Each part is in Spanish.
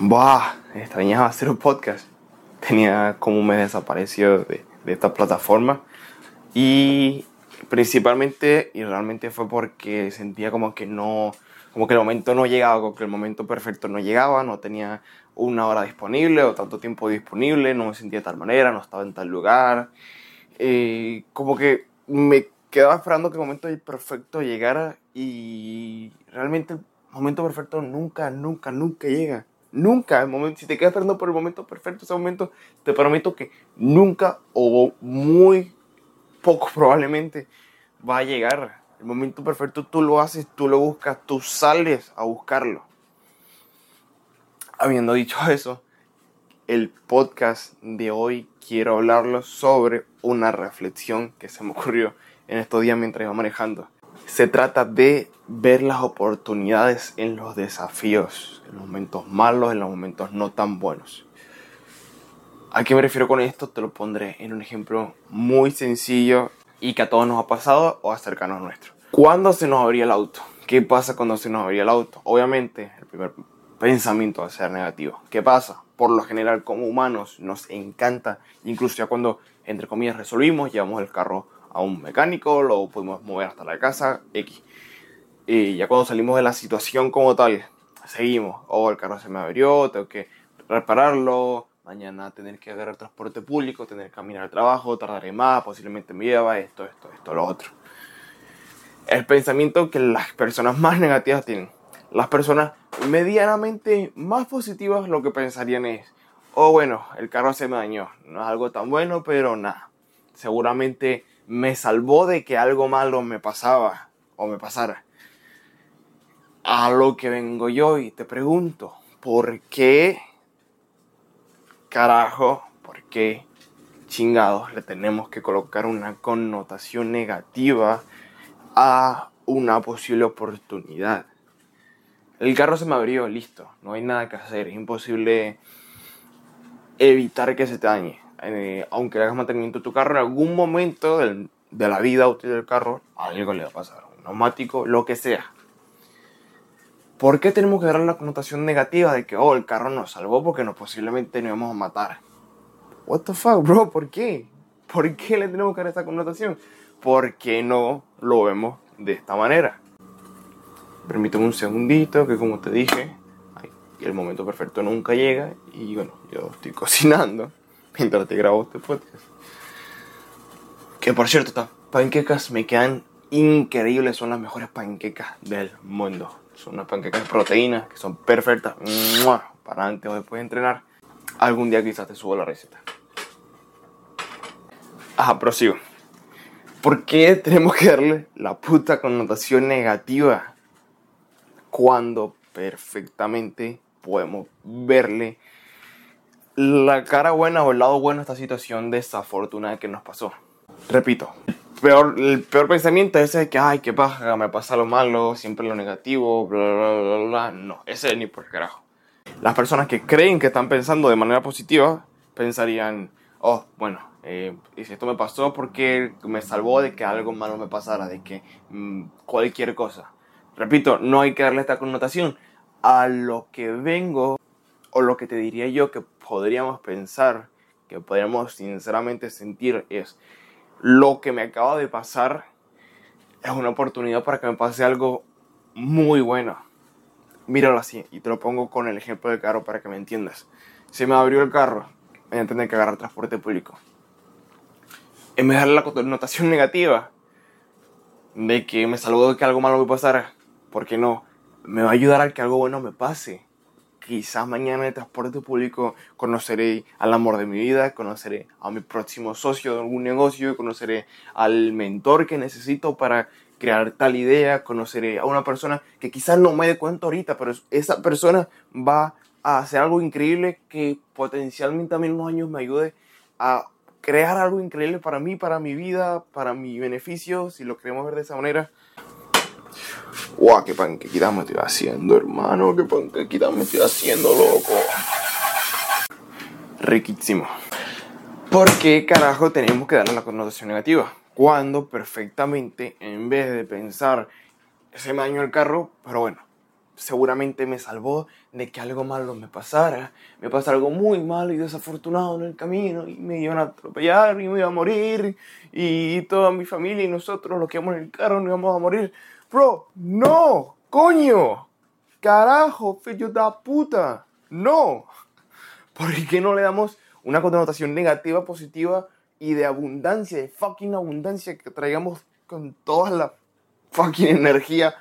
Buah, extrañaba hacer un podcast. Tenía como un mes desaparecido de, de esta plataforma. Y principalmente, y realmente fue porque sentía como que no, como que el momento no llegaba, como que el momento perfecto no llegaba, no tenía una hora disponible o tanto tiempo disponible, no me sentía de tal manera, no estaba en tal lugar. Eh, como que me quedaba esperando que el momento perfecto llegara y realmente el momento perfecto nunca, nunca, nunca llega. Nunca, momento, si te quedas esperando por el momento perfecto, ese momento, te prometo que nunca o muy poco probablemente va a llegar. El momento perfecto tú lo haces, tú lo buscas, tú sales a buscarlo. Habiendo dicho eso, el podcast de hoy quiero hablarlo sobre una reflexión que se me ocurrió en estos días mientras iba manejando. Se trata de ver las oportunidades en los desafíos, en los momentos malos, en los momentos no tan buenos. ¿A qué me refiero con esto? Te lo pondré en un ejemplo muy sencillo y que a todos nos ha pasado o a cercanos nuestros. ¿Cuándo se nos abría el auto? ¿Qué pasa cuando se nos abría el auto? Obviamente, el primer pensamiento va a ser negativo. ¿Qué pasa? Por lo general, como humanos, nos encanta, incluso ya cuando, entre comillas, resolvimos, llevamos el carro a un mecánico, lo pudimos mover hasta la casa, X. Y ya cuando salimos de la situación como tal, seguimos. Oh, el carro se me abrió, tengo que repararlo, mañana tener que agarrar transporte público, tener que caminar al trabajo, tardaré más, posiblemente me lleva esto, esto, esto, lo otro. El pensamiento que las personas más negativas tienen. Las personas medianamente más positivas lo que pensarían es, oh bueno, el carro se me dañó, no es algo tan bueno, pero nada. Seguramente me salvó de que algo malo me pasaba o me pasara. A lo que vengo yo y te pregunto, ¿por qué carajo, por qué chingados le tenemos que colocar una connotación negativa a una posible oportunidad? El carro se me abrió, listo, no hay nada que hacer, es imposible evitar que se te dañe eh, aunque hagas mantenimiento de tu carro, en algún momento del, de la vida útil del carro, algo le va a pasar. Un neumático, lo que sea. ¿Por qué tenemos que dar la connotación negativa de que, oh, el carro nos salvó porque nos posiblemente nos íbamos a matar? What the fuck, bro? ¿Por qué? ¿Por qué le tenemos que dar esta connotación? ¿Por qué no lo vemos de esta manera? Permíteme un segundito, que como te dije, el momento perfecto nunca llega. Y bueno, yo estoy cocinando mientras te grabo este podcast. Que por cierto, estas panquecas me quedan increíbles, son las mejores panquecas del mundo. Son unas panquecas de proteínas que son perfectas para antes o después de entrenar. Algún día quizás te subo la receta. Ajá, prosigo. ¿Por qué tenemos que darle la puta connotación negativa cuando perfectamente podemos verle la cara buena o el lado bueno de esta situación desafortunada que nos pasó. Repito, peor, el peor pensamiento es ese de que, ay, qué paja, me pasa lo malo, siempre lo negativo, bla, bla, bla, bla. No, ese es ni por carajo. Las personas que creen que están pensando de manera positiva pensarían, oh, bueno, eh, esto me pasó porque me salvó de que algo malo me pasara, de que mmm, cualquier cosa. Repito, no hay que darle esta connotación. A lo que vengo, o lo que te diría yo que podríamos pensar, que podríamos sinceramente sentir es, lo que me acaba de pasar es una oportunidad para que me pase algo muy bueno. Míralo así, y te lo pongo con el ejemplo del carro para que me entiendas. Se me abrió el carro, voy a tener que agarrar transporte público. En vez de darle la connotación negativa de que me salvó de que algo malo me pasara, ¿por qué no? Me va a ayudar a que algo bueno me pase quizás mañana en el transporte público conoceré al amor de mi vida, conoceré a mi próximo socio de algún negocio, conoceré al mentor que necesito para crear tal idea, conoceré a una persona que quizás no me dé cuenta ahorita, pero esa persona va a hacer algo increíble que potencialmente en unos años me ayude a crear algo increíble para mí, para mi vida, para mi beneficio, si lo queremos ver de esa manera. ¡Wow! ¡Qué panquequita me estoy haciendo, hermano! ¡Qué panquequita me estoy haciendo, loco! Riquísimo. ¿Por qué carajo tenemos que darle la connotación negativa? Cuando perfectamente, en vez de pensar, se me dañó el carro, pero bueno, seguramente me salvó de que algo malo me pasara. Me pasa algo muy malo y desafortunado en el camino y me iban a atropellar y me iba a morir y toda mi familia y nosotros los que íbamos en el carro nos íbamos a morir. Bro, no, coño, carajo, fillo de puta, no. ¿Por qué no le damos una connotación negativa, positiva y de abundancia, de fucking abundancia que traigamos con toda la fucking energía,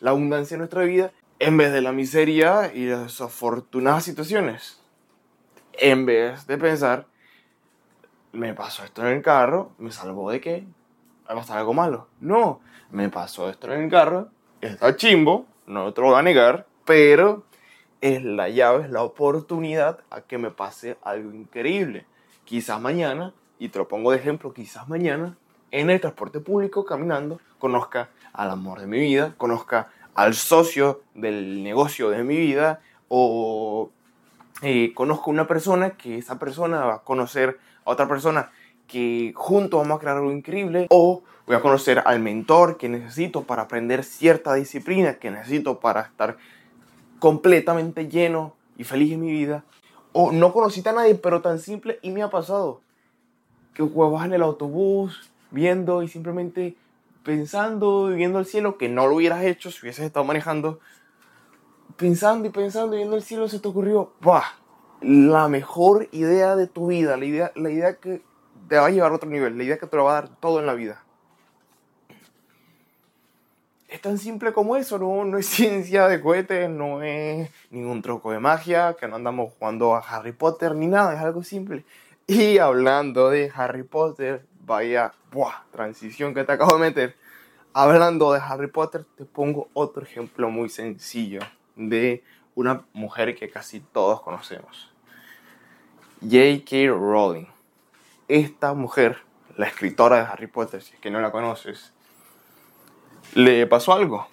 la abundancia de nuestra vida, en vez de la miseria y las desafortunadas situaciones? En vez de pensar, me pasó esto en el carro, me salvó de qué, a pasar algo malo. No, me pasó esto en el carro, está chimbo, no te lo voy a negar, pero es la llave, es la oportunidad a que me pase algo increíble. Quizás mañana, y te lo pongo de ejemplo, quizás mañana, en el transporte público, caminando, conozca al amor de mi vida, conozca al socio del negocio de mi vida, o eh, conozco una persona que esa persona va a conocer a otra persona que juntos vamos a crear algo increíble, o voy a conocer al mentor que necesito para aprender cierta disciplina que necesito para estar completamente lleno y feliz en mi vida. O no conocí a nadie, pero tan simple y me ha pasado. Que vas en el autobús viendo y simplemente pensando y viendo el cielo, que no lo hubieras hecho si hubieses estado manejando. Pensando y pensando y viendo el cielo se te ocurrió, ¡buah! La mejor idea de tu vida, la idea, la idea que te va a llevar a otro nivel, la idea que te lo va a dar todo en la vida es tan simple como eso, no, no es ciencia de cohetes, no es ningún truco de magia, que no andamos jugando a Harry Potter ni nada, es algo simple. Y hablando de Harry Potter, vaya, buah, transición que te acabo de meter. Hablando de Harry Potter, te pongo otro ejemplo muy sencillo de una mujer que casi todos conocemos. J.K. Rowling. Esta mujer, la escritora de Harry Potter, si es que no la conoces, le pasó algo,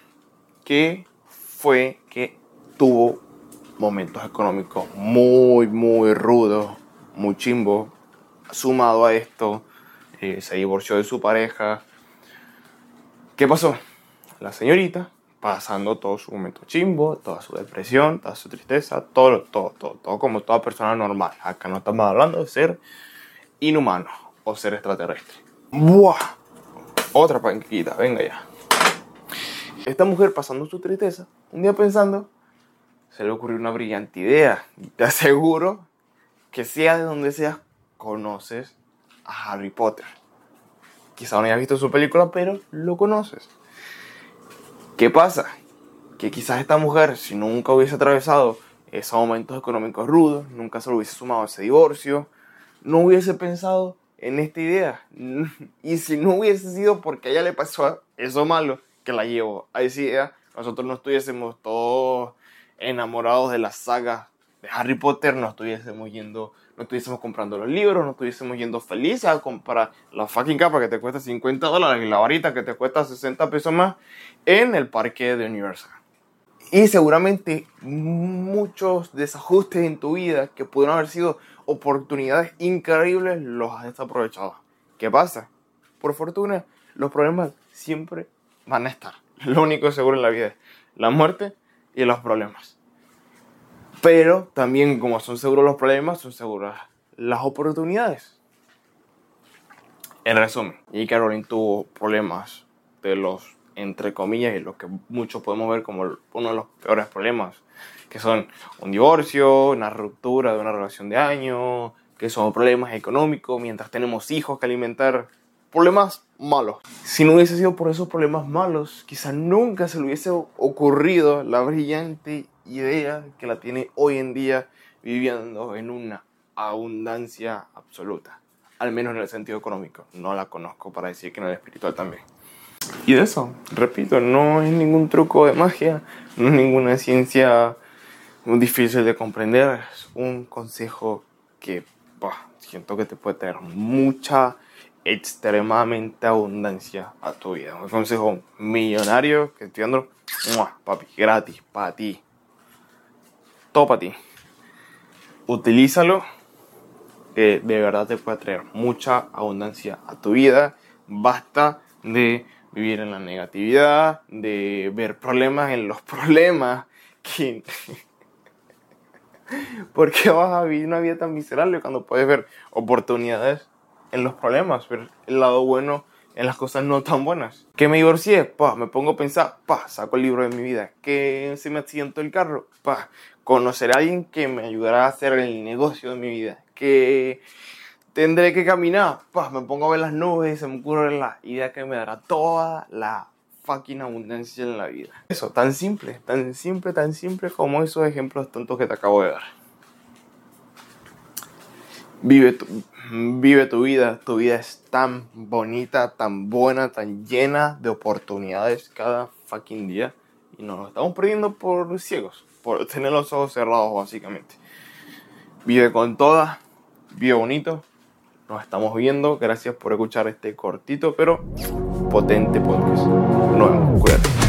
que fue que tuvo momentos económicos muy, muy rudos, muy chimbos. Sumado a esto, eh, se divorció de su pareja. ¿Qué pasó? La señorita, pasando todo su momento chimbo, toda su depresión, toda su tristeza, todo, todo, todo, todo como toda persona normal. Acá no estamos hablando de ser inhumano o ser extraterrestre. ¡Buah! Otra panquita, venga ya. Esta mujer pasando su tristeza, un día pensando, se le ocurrió una brillante idea. Y te aseguro que sea de donde seas, conoces a Harry Potter. Quizá no hayas visto su película, pero lo conoces. ¿Qué pasa? Que quizás esta mujer, si nunca hubiese atravesado esos momentos económicos rudos, nunca se lo hubiese sumado a ese divorcio, no hubiese pensado en esta idea. Y si no hubiese sido porque a ella le pasó eso malo, que la llevo a esa idea, nosotros no estuviésemos todos enamorados de la saga de Harry Potter, no estuviésemos yendo, no estuviésemos comprando los libros, no estuviésemos yendo felices a comprar la fucking capa que te cuesta 50 dólares y la varita que te cuesta 60 pesos más en el parque de Universal. Y seguramente muchos desajustes en tu vida que pudieron haber sido oportunidades increíbles los has desaprovechado. ¿Qué pasa? Por fortuna, los problemas siempre van a estar. Lo único seguro en la vida es la muerte y los problemas. Pero también como son seguros los problemas, son seguras las oportunidades. En resumen, y Caroline tuvo problemas de los, entre comillas, y lo que muchos podemos ver como uno de los peores problemas, que son un divorcio, una ruptura de una relación de años, que son problemas económicos, mientras tenemos hijos que alimentar, problemas malos. Si no hubiese sido por esos problemas malos, quizá nunca se le hubiese ocurrido la brillante idea que la tiene hoy en día viviendo en una abundancia absoluta. Al menos en el sentido económico. No la conozco para decir que en el espiritual también. Y de eso, repito, no es ningún truco de magia, no es ninguna ciencia difícil de comprender. Es un consejo que siento que te puede tener mucha extremadamente abundancia a tu vida. Un consejo millonario que estoy dando, papi, gratis, para ti. Todo para ti. Utilízalo. de verdad te puede traer mucha abundancia a tu vida. Basta de vivir en la negatividad, de ver problemas en los problemas. Que... ¿Por qué vas a vivir una vida tan miserable cuando puedes ver oportunidades en los problemas, ver el lado bueno en las cosas no tan buenas? Que me divorcié, pa, me pongo a pensar, pa, saco el libro de mi vida. Que se me accidentó el carro, pa, conocer a alguien que me ayudará a hacer el negocio de mi vida. Que tendré que caminar, pa, me pongo a ver las nubes y se me ocurre la idea que me dará toda la fucking abundancia en la vida. Eso, tan simple, tan simple, tan simple como esos ejemplos tontos que te acabo de dar. Vive tu, vive tu vida, tu vida es tan bonita, tan buena, tan llena de oportunidades cada fucking día y nos estamos perdiendo por ciegos, por tener los ojos cerrados básicamente. Vive con toda, vive bonito, nos estamos viendo, gracias por escuchar este cortito pero potente podcast. Nos vemos, cuídate.